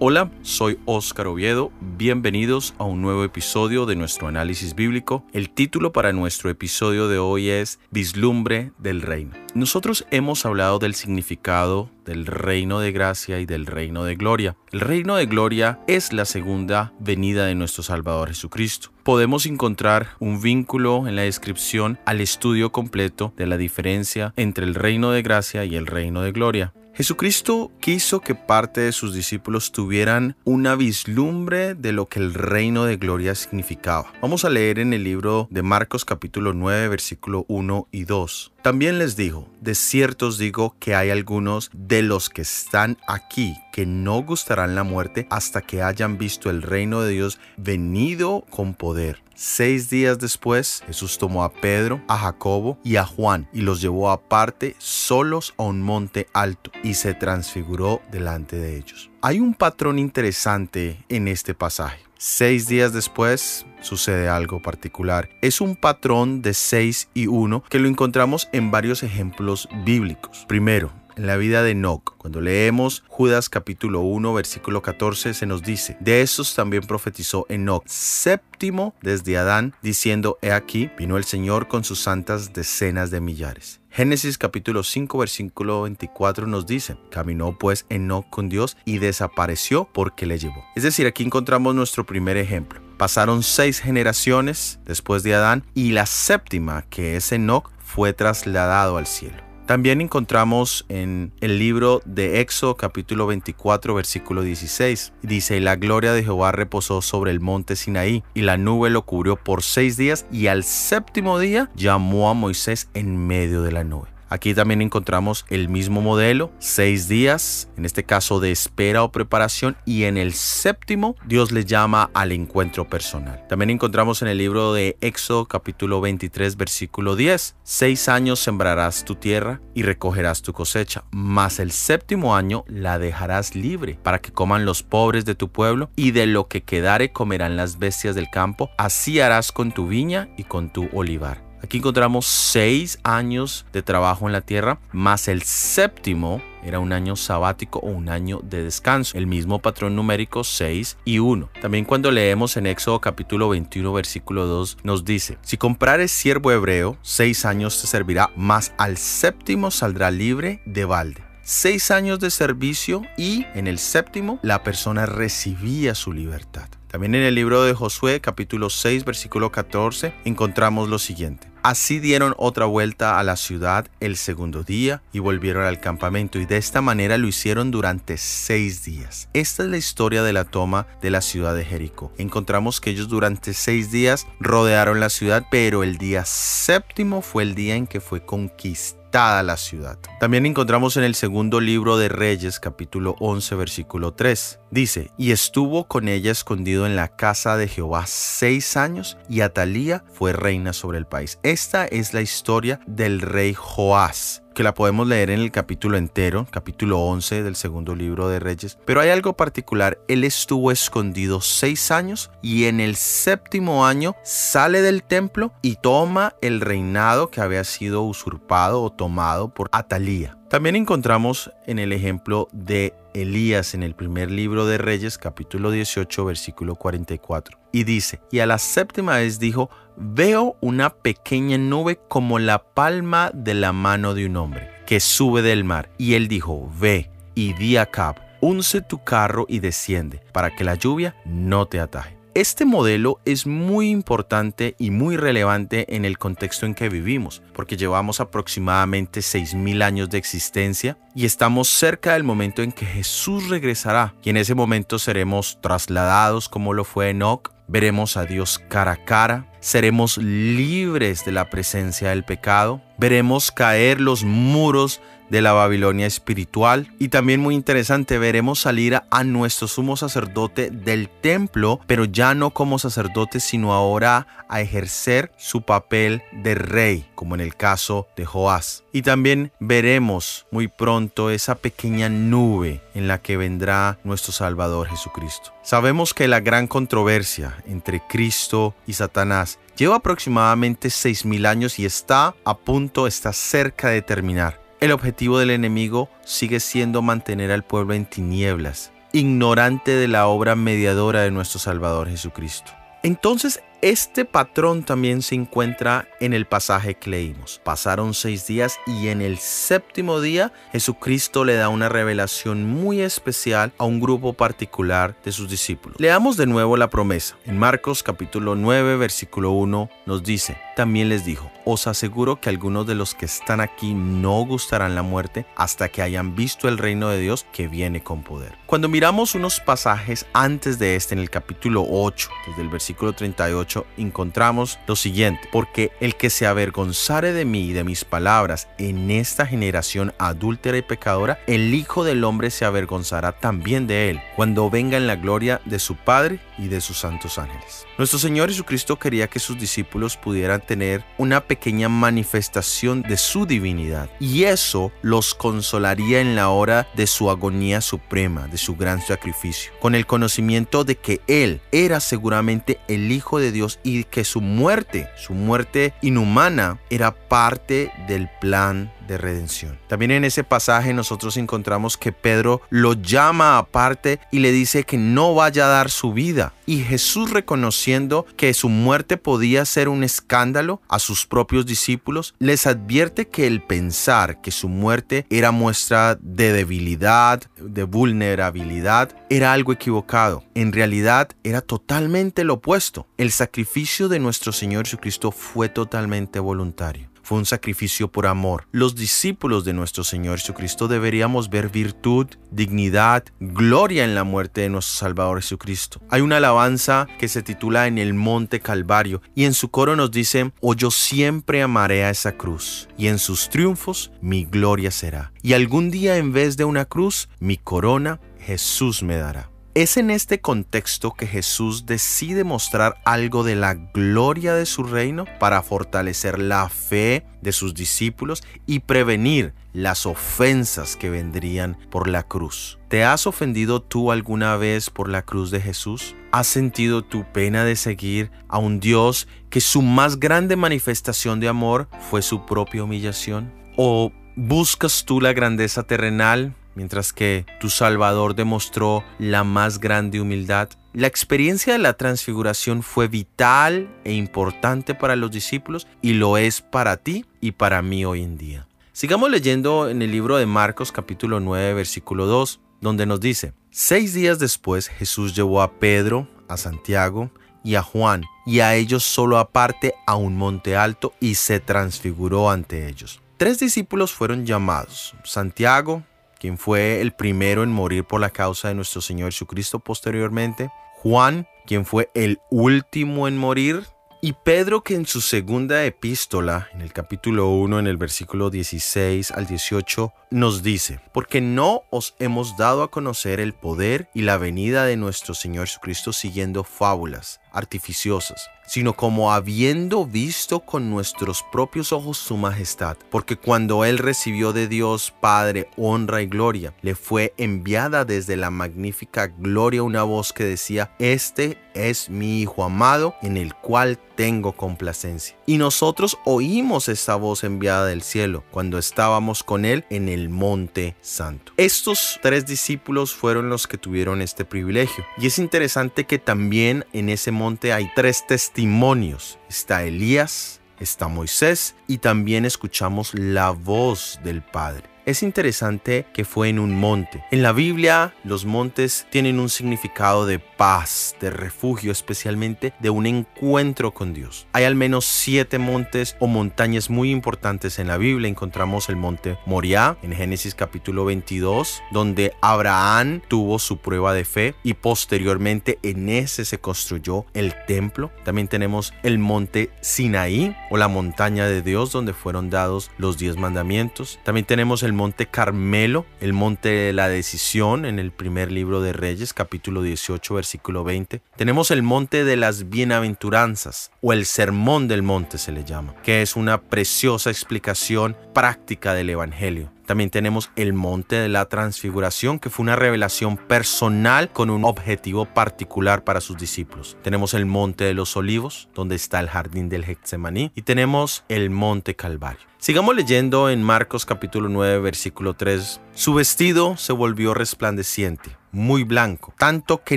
Hola, soy Óscar Oviedo. Bienvenidos a un nuevo episodio de nuestro análisis bíblico. El título para nuestro episodio de hoy es Vislumbre del Reino. Nosotros hemos hablado del significado del reino de gracia y del reino de gloria. El reino de gloria es la segunda venida de nuestro Salvador Jesucristo. Podemos encontrar un vínculo en la descripción al estudio completo de la diferencia entre el reino de gracia y el reino de gloria. Jesucristo quiso que parte de sus discípulos tuvieran una vislumbre de lo que el reino de gloria significaba. Vamos a leer en el libro de Marcos capítulo 9 versículo 1 y 2. También les dijo, de cierto os digo que hay algunos de los que están aquí que no gustarán la muerte hasta que hayan visto el reino de Dios venido con poder. Seis días después, Jesús tomó a Pedro, a Jacobo y a Juan y los llevó aparte solos a un monte alto y se transfiguró delante de ellos. Hay un patrón interesante en este pasaje. Seis días después sucede algo particular. Es un patrón de seis y uno que lo encontramos en varios ejemplos bíblicos. Primero, en la vida de Enoch. Cuando leemos Judas capítulo 1 versículo 14 se nos dice, de estos también profetizó Enoch, séptimo desde Adán, diciendo, he aquí, vino el Señor con sus santas decenas de millares. Génesis capítulo 5 versículo 24 nos dice, caminó pues Enoch con Dios y desapareció porque le llevó. Es decir, aquí encontramos nuestro primer ejemplo. Pasaron seis generaciones después de Adán y la séptima, que es Enoch, fue trasladado al cielo. También encontramos en el libro de Éxodo capítulo 24 versículo 16. Dice, y la gloria de Jehová reposó sobre el monte Sinaí, y la nube lo cubrió por seis días, y al séptimo día llamó a Moisés en medio de la nube. Aquí también encontramos el mismo modelo, seis días, en este caso de espera o preparación, y en el séptimo Dios le llama al encuentro personal. También encontramos en el libro de Éxodo capítulo 23 versículo 10, seis años sembrarás tu tierra y recogerás tu cosecha, mas el séptimo año la dejarás libre para que coman los pobres de tu pueblo y de lo que quedare comerán las bestias del campo, así harás con tu viña y con tu olivar. Aquí encontramos seis años de trabajo en la tierra, más el séptimo era un año sabático o un año de descanso. El mismo patrón numérico 6 y 1. También cuando leemos en Éxodo capítulo 21 versículo 2 nos dice, si comprares siervo hebreo, seis años te servirá, más al séptimo saldrá libre de balde seis años de servicio y en el séptimo la persona recibía su libertad. También en el libro de Josué capítulo 6 versículo 14 encontramos lo siguiente. Así dieron otra vuelta a la ciudad el segundo día y volvieron al campamento y de esta manera lo hicieron durante seis días. Esta es la historia de la toma de la ciudad de Jericó. Encontramos que ellos durante seis días rodearon la ciudad, pero el día séptimo fue el día en que fue conquistada la ciudad. También encontramos en el segundo libro de Reyes, capítulo 11, versículo 3. Dice, y estuvo con ella escondido en la casa de Jehová seis años, y Atalía fue reina sobre el país. Esta es la historia del rey Joás que la podemos leer en el capítulo entero, capítulo 11 del segundo libro de Reyes. Pero hay algo particular, él estuvo escondido seis años y en el séptimo año sale del templo y toma el reinado que había sido usurpado o tomado por Atalía. También encontramos en el ejemplo de Elías en el primer libro de Reyes, capítulo 18, versículo 44. Y dice, y a la séptima vez dijo, veo una pequeña nube como la palma de la mano de un hombre, que sube del mar. Y él dijo, ve y di a Cab, unce tu carro y desciende, para que la lluvia no te ataje. Este modelo es muy importante y muy relevante en el contexto en que vivimos, porque llevamos aproximadamente 6.000 años de existencia y estamos cerca del momento en que Jesús regresará. Y en ese momento seremos trasladados como lo fue Enoch, veremos a Dios cara a cara, seremos libres de la presencia del pecado, veremos caer los muros de la Babilonia espiritual. Y también muy interesante, veremos salir a nuestro sumo sacerdote del templo, pero ya no como sacerdote, sino ahora a ejercer su papel de rey, como en el caso de Joás. Y también veremos muy pronto esa pequeña nube en la que vendrá nuestro Salvador Jesucristo. Sabemos que la gran controversia entre Cristo y Satanás lleva aproximadamente 6.000 años y está a punto, está cerca de terminar. El objetivo del enemigo sigue siendo mantener al pueblo en tinieblas, ignorante de la obra mediadora de nuestro Salvador Jesucristo. Entonces este patrón también se encuentra en el pasaje que leímos. Pasaron seis días y en el séptimo día Jesucristo le da una revelación muy especial a un grupo particular de sus discípulos. Leamos de nuevo la promesa. En Marcos capítulo 9 versículo 1 nos dice, también les dijo, os aseguro que algunos de los que están aquí no gustarán la muerte hasta que hayan visto el reino de Dios que viene con poder. Cuando miramos unos pasajes antes de este en el capítulo 8, desde el versículo 38, encontramos lo siguiente, porque el que se avergonzare de mí y de mis palabras en esta generación adúltera y pecadora, el Hijo del Hombre se avergonzará también de él, cuando venga en la gloria de su Padre y de sus santos ángeles. Nuestro Señor Jesucristo quería que sus discípulos pudieran tener una pequeña manifestación de su divinidad y eso los consolaría en la hora de su agonía suprema, de su gran sacrificio, con el conocimiento de que Él era seguramente el Hijo de Dios y que su muerte, su muerte inhumana, era parte del plan de redención. También en ese pasaje nosotros encontramos que Pedro lo llama aparte y le dice que no vaya a dar su vida. Y Jesús reconociendo que su muerte podía ser un escándalo a sus propios discípulos, les advierte que el pensar que su muerte era muestra de debilidad, de vulnerabilidad, era algo equivocado. En realidad era totalmente lo opuesto. El sacrificio de nuestro Señor Jesucristo fue totalmente voluntario fue un sacrificio por amor. Los discípulos de nuestro Señor Jesucristo deberíamos ver virtud, dignidad, gloria en la muerte de nuestro Salvador Jesucristo. Hay una alabanza que se titula En el Monte Calvario y en su coro nos dice, O oh, yo siempre amaré a esa cruz y en sus triunfos mi gloria será. Y algún día en vez de una cruz, mi corona Jesús me dará. Es en este contexto que Jesús decide mostrar algo de la gloria de su reino para fortalecer la fe de sus discípulos y prevenir las ofensas que vendrían por la cruz. ¿Te has ofendido tú alguna vez por la cruz de Jesús? ¿Has sentido tu pena de seguir a un Dios que su más grande manifestación de amor fue su propia humillación? ¿O buscas tú la grandeza terrenal mientras que tu Salvador demostró la más grande humildad. La experiencia de la transfiguración fue vital e importante para los discípulos y lo es para ti y para mí hoy en día. Sigamos leyendo en el libro de Marcos capítulo 9 versículo 2, donde nos dice, seis días después Jesús llevó a Pedro, a Santiago y a Juan, y a ellos solo aparte a un monte alto y se transfiguró ante ellos. Tres discípulos fueron llamados, Santiago, quien fue el primero en morir por la causa de nuestro Señor Jesucristo posteriormente, Juan, quien fue el último en morir, y Pedro que en su segunda epístola, en el capítulo 1, en el versículo 16 al 18, nos dice, porque no os hemos dado a conocer el poder y la venida de nuestro Señor Jesucristo siguiendo fábulas artificiosas, sino como habiendo visto con nuestros propios ojos su majestad, porque cuando él recibió de Dios Padre honra y gloria, le fue enviada desde la magnífica gloria una voz que decía, este es mi Hijo amado, en el cual tengo complacencia. Y nosotros oímos esta voz enviada del cielo cuando estábamos con él en el monte santo. Estos tres discípulos fueron los que tuvieron este privilegio. Y es interesante que también en ese hay tres testimonios. Está Elías, está Moisés y también escuchamos la voz del Padre. Es interesante que fue en un monte. En la Biblia los montes tienen un significado de paz, de refugio, especialmente de un encuentro con Dios. Hay al menos siete montes o montañas muy importantes en la Biblia. Encontramos el monte Moriah en Génesis capítulo 22, donde Abraham tuvo su prueba de fe y posteriormente en ese se construyó el templo. También tenemos el monte Sinaí o la montaña de Dios donde fueron dados los diez mandamientos. También tenemos el monte Carmelo, el monte de la decisión en el primer libro de Reyes capítulo 18 versículo versículo 20, tenemos el monte de las bienaventuranzas o el sermón del monte se le llama, que es una preciosa explicación práctica del Evangelio. También tenemos el monte de la transfiguración, que fue una revelación personal con un objetivo particular para sus discípulos. Tenemos el monte de los olivos, donde está el jardín del Getsemaní, y tenemos el monte Calvario. Sigamos leyendo en Marcos capítulo 9, versículo 3. Su vestido se volvió resplandeciente muy blanco, tanto que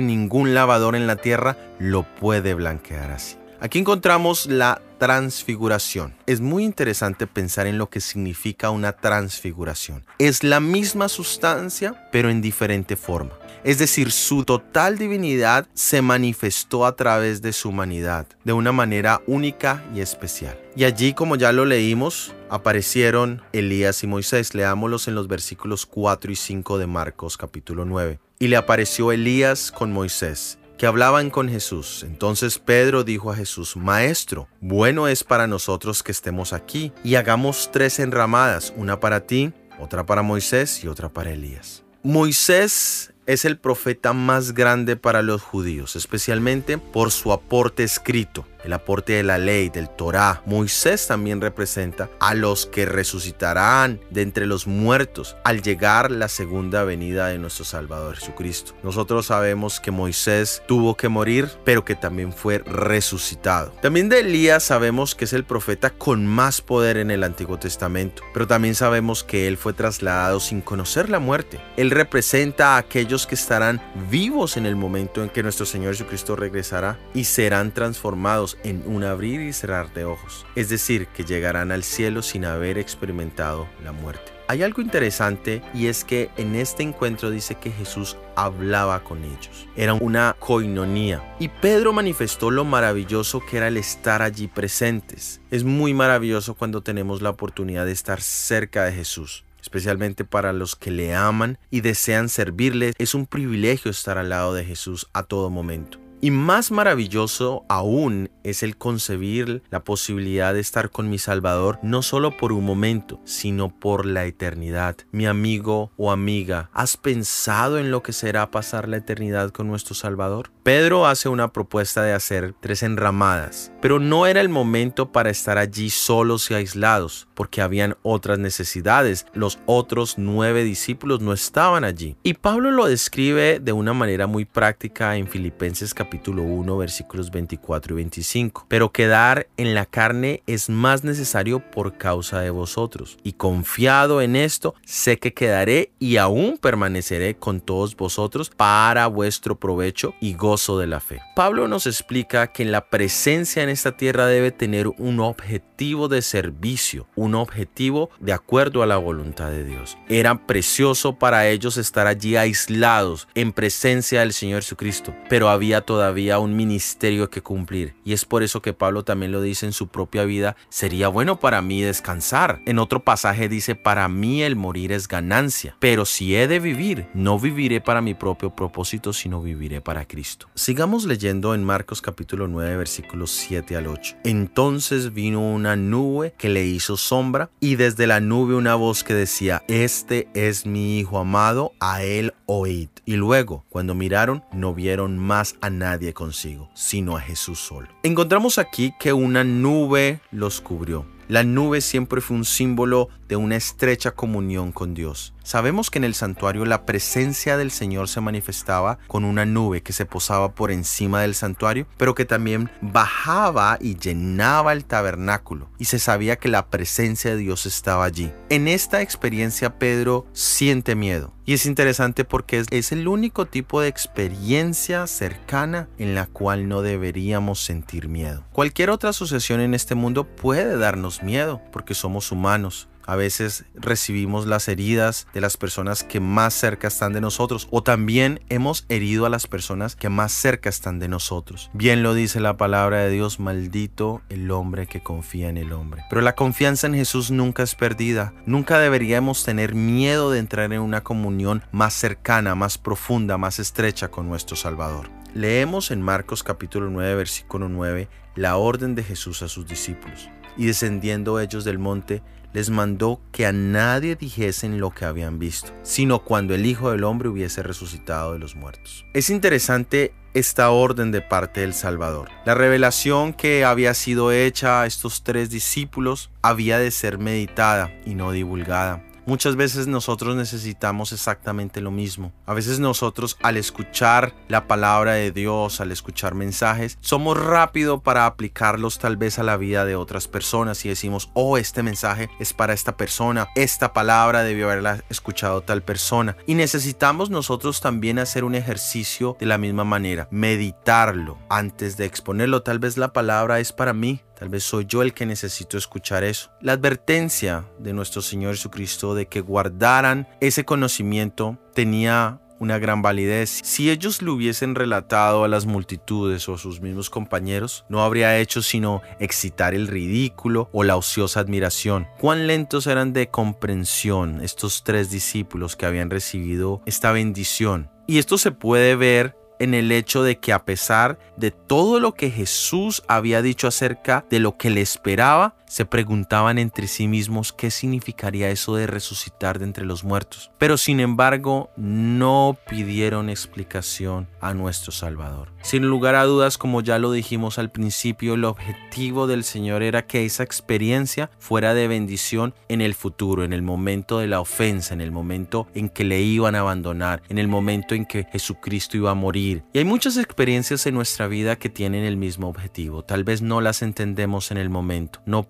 ningún lavador en la tierra lo puede blanquear así. Aquí encontramos la transfiguración. Es muy interesante pensar en lo que significa una transfiguración. Es la misma sustancia, pero en diferente forma. Es decir, su total divinidad se manifestó a través de su humanidad, de una manera única y especial. Y allí, como ya lo leímos, aparecieron Elías y Moisés. Leámoslos en los versículos 4 y 5 de Marcos capítulo 9. Y le apareció Elías con Moisés que hablaban con Jesús. Entonces Pedro dijo a Jesús, Maestro, bueno es para nosotros que estemos aquí y hagamos tres enramadas, una para ti, otra para Moisés y otra para Elías. Moisés es el profeta más grande para los judíos, especialmente por su aporte escrito el aporte de la ley, del Torah. Moisés también representa a los que resucitarán de entre los muertos al llegar la segunda venida de nuestro Salvador Jesucristo. Nosotros sabemos que Moisés tuvo que morir, pero que también fue resucitado. También de Elías sabemos que es el profeta con más poder en el Antiguo Testamento, pero también sabemos que él fue trasladado sin conocer la muerte. Él representa a aquellos que estarán vivos en el momento en que nuestro Señor Jesucristo regresará y serán transformados en un abrir y cerrar de ojos, es decir, que llegarán al cielo sin haber experimentado la muerte. Hay algo interesante y es que en este encuentro dice que Jesús hablaba con ellos. Era una coinonía. Y Pedro manifestó lo maravilloso que era el estar allí presentes. Es muy maravilloso cuando tenemos la oportunidad de estar cerca de Jesús especialmente para los que le aman y desean servirle. Es un privilegio estar al lado de Jesús a todo momento. Y más maravilloso aún es el concebir la posibilidad de estar con mi Salvador no solo por un momento, sino por la eternidad. Mi amigo o amiga, ¿has pensado en lo que será pasar la eternidad con nuestro Salvador? Pedro hace una propuesta de hacer tres enramadas, pero no era el momento para estar allí solos y aislados, porque habían otras necesidades. Los otros nueve discípulos no estaban allí. Y Pablo lo describe de una manera muy práctica en Filipenses capítulo 1 versículos 24 y 25. Pero quedar en la carne es más necesario por causa de vosotros. Y confiado en esto, sé que quedaré y aún permaneceré con todos vosotros para vuestro provecho y gozo de la fe. Pablo nos explica que la presencia en esta tierra debe tener un objetivo de servicio, un objetivo de acuerdo a la voluntad de Dios. Era precioso para ellos estar allí aislados en presencia del Señor Jesucristo, pero había todavía un ministerio que cumplir. Y es por eso que Pablo también lo dice en su propia vida, sería bueno para mí descansar. En otro pasaje dice, para mí el morir es ganancia, pero si he de vivir, no viviré para mi propio propósito, sino viviré para Cristo. Sigamos leyendo en Marcos capítulo 9 versículos 7 al 8. Entonces vino una nube que le hizo sombra y desde la nube una voz que decía, Este es mi Hijo amado, a él oíd. Y luego, cuando miraron, no vieron más a nadie consigo, sino a Jesús solo. Encontramos aquí que una nube los cubrió. La nube siempre fue un símbolo de una estrecha comunión con Dios. Sabemos que en el santuario la presencia del Señor se manifestaba con una nube que se posaba por encima del santuario, pero que también bajaba y llenaba el tabernáculo, y se sabía que la presencia de Dios estaba allí. En esta experiencia Pedro siente miedo, y es interesante porque es el único tipo de experiencia cercana en la cual no deberíamos sentir miedo. Cualquier otra asociación en este mundo puede darnos miedo porque somos humanos, a veces recibimos las heridas de las personas que más cerca están de nosotros o también hemos herido a las personas que más cerca están de nosotros. Bien lo dice la palabra de Dios, maldito el hombre que confía en el hombre. Pero la confianza en Jesús nunca es perdida. Nunca deberíamos tener miedo de entrar en una comunión más cercana, más profunda, más estrecha con nuestro Salvador. Leemos en Marcos capítulo 9 versículo 9 la orden de Jesús a sus discípulos. Y descendiendo ellos del monte, les mandó que a nadie dijesen lo que habían visto, sino cuando el Hijo del Hombre hubiese resucitado de los muertos. Es interesante esta orden de parte del Salvador. La revelación que había sido hecha a estos tres discípulos había de ser meditada y no divulgada muchas veces nosotros necesitamos exactamente lo mismo. A veces nosotros al escuchar la palabra de Dios, al escuchar mensajes, somos rápido para aplicarlos tal vez a la vida de otras personas y decimos, oh, este mensaje es para esta persona, esta palabra debió haberla escuchado tal persona. Y necesitamos nosotros también hacer un ejercicio de la misma manera, meditarlo antes de exponerlo. Tal vez la palabra es para mí, Tal vez soy yo el que necesito escuchar eso. La advertencia de nuestro Señor Jesucristo de que guardaran ese conocimiento tenía una gran validez. Si ellos lo hubiesen relatado a las multitudes o a sus mismos compañeros, no habría hecho sino excitar el ridículo o la ociosa admiración. Cuán lentos eran de comprensión estos tres discípulos que habían recibido esta bendición. Y esto se puede ver en el hecho de que a pesar de todo lo que Jesús había dicho acerca de lo que le esperaba, se preguntaban entre sí mismos qué significaría eso de resucitar de entre los muertos. Pero sin embargo, no pidieron explicación a nuestro Salvador. Sin lugar a dudas, como ya lo dijimos al principio, el objetivo del Señor era que esa experiencia fuera de bendición en el futuro, en el momento de la ofensa, en el momento en que le iban a abandonar, en el momento en que Jesucristo iba a morir. Y hay muchas experiencias en nuestra vida que tienen el mismo objetivo. Tal vez no las entendemos en el momento. No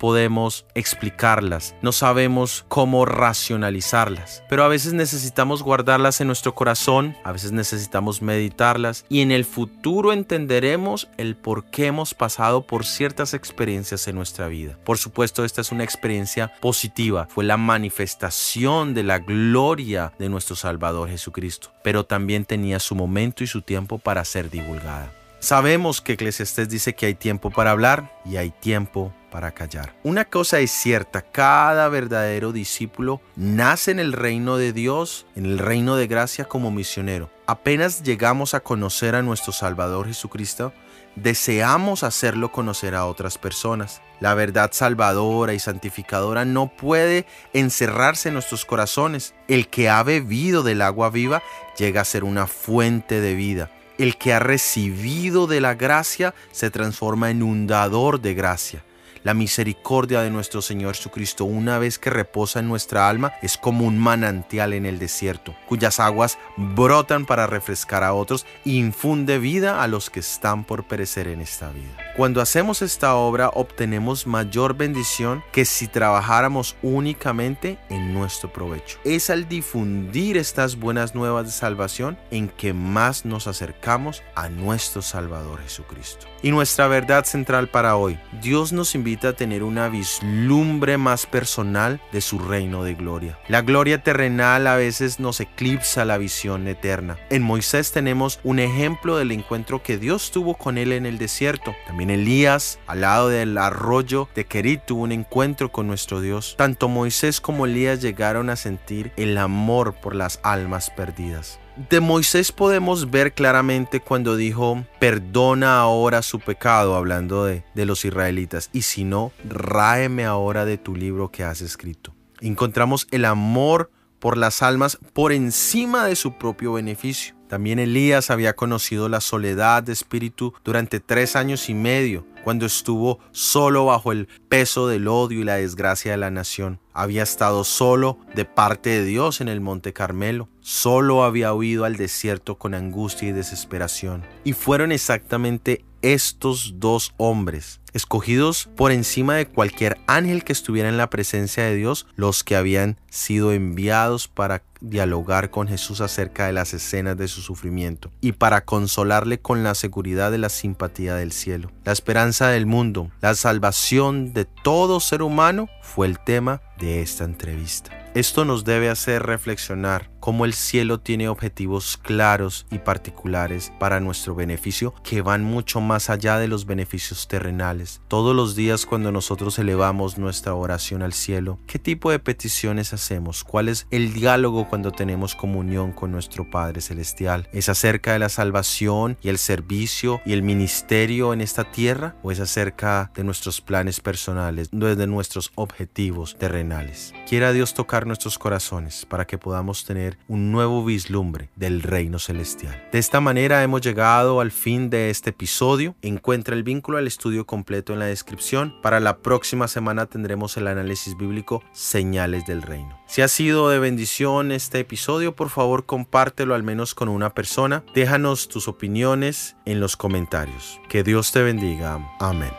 explicarlas, no sabemos cómo racionalizarlas, pero a veces necesitamos guardarlas en nuestro corazón, a veces necesitamos meditarlas y en el futuro entenderemos el por qué hemos pasado por ciertas experiencias en nuestra vida. Por supuesto, esta es una experiencia positiva, fue la manifestación de la gloria de nuestro Salvador Jesucristo, pero también tenía su momento y su tiempo para ser divulgada. Sabemos que Eclesiastes dice que hay tiempo para hablar y hay tiempo para callar. Una cosa es cierta, cada verdadero discípulo nace en el reino de Dios, en el reino de gracia como misionero. Apenas llegamos a conocer a nuestro Salvador Jesucristo, deseamos hacerlo conocer a otras personas. La verdad salvadora y santificadora no puede encerrarse en nuestros corazones. El que ha bebido del agua viva llega a ser una fuente de vida el que ha recibido de la gracia se transforma en un dador de gracia. La misericordia de nuestro Señor Jesucristo, una vez que reposa en nuestra alma, es como un manantial en el desierto, cuyas aguas brotan para refrescar a otros e infunde vida a los que están por perecer en esta vida. Cuando hacemos esta obra obtenemos mayor bendición que si trabajáramos únicamente en nuestro provecho. Es al difundir estas buenas nuevas de salvación en que más nos acercamos a nuestro Salvador Jesucristo. Y nuestra verdad central para hoy, Dios nos invita a tener una vislumbre más personal de su reino de gloria. La gloria terrenal a veces nos eclipsa la visión eterna. En Moisés tenemos un ejemplo del encuentro que Dios tuvo con él en el desierto. También Elías, al lado del arroyo de Kerit, tuvo un encuentro con nuestro Dios. Tanto Moisés como Elías llegaron a sentir el amor por las almas perdidas. De Moisés podemos ver claramente cuando dijo, perdona ahora su pecado, hablando de, los israelitas, y si no, ráeme ahora de tu libro que has escrito. Encontramos el amor por las almas por encima de su propio beneficio. También Elías había conocido la soledad de espíritu durante tres años y medio, cuando estuvo solo bajo el peso del odio y la desgracia de la nación. Había estado solo de parte de Dios en el Monte Carmelo. Solo había huido al desierto con angustia y desesperación. Y fueron exactamente estos dos hombres, escogidos por encima de cualquier ángel que estuviera en la presencia de Dios, los que habían sido enviados para dialogar con Jesús acerca de las escenas de su sufrimiento y para consolarle con la seguridad de la simpatía del cielo. La esperanza del mundo, la salvación de todo ser humano fue el tema de esta entrevista. Esto nos debe hacer reflexionar cómo el cielo tiene objetivos claros y particulares para nuestro beneficio que van mucho más allá de los beneficios terrenales. Todos los días cuando nosotros elevamos nuestra oración al cielo, ¿qué tipo de peticiones hacemos? ¿Cuál es el diálogo cuando tenemos comunión con nuestro Padre Celestial? ¿Es acerca de la salvación y el servicio y el ministerio en esta tierra? ¿O es acerca de nuestros planes personales, de nuestros objetivos terrenales? Quiera Dios tocar nuestros corazones para que podamos tener un nuevo vislumbre del reino celestial. De esta manera hemos llegado al fin de este episodio. Encuentra el vínculo al estudio completo en la descripción. Para la próxima semana tendremos el análisis bíblico Señales del Reino. Si ha sido de bendición este episodio, por favor compártelo al menos con una persona. Déjanos tus opiniones en los comentarios. Que Dios te bendiga. Amén.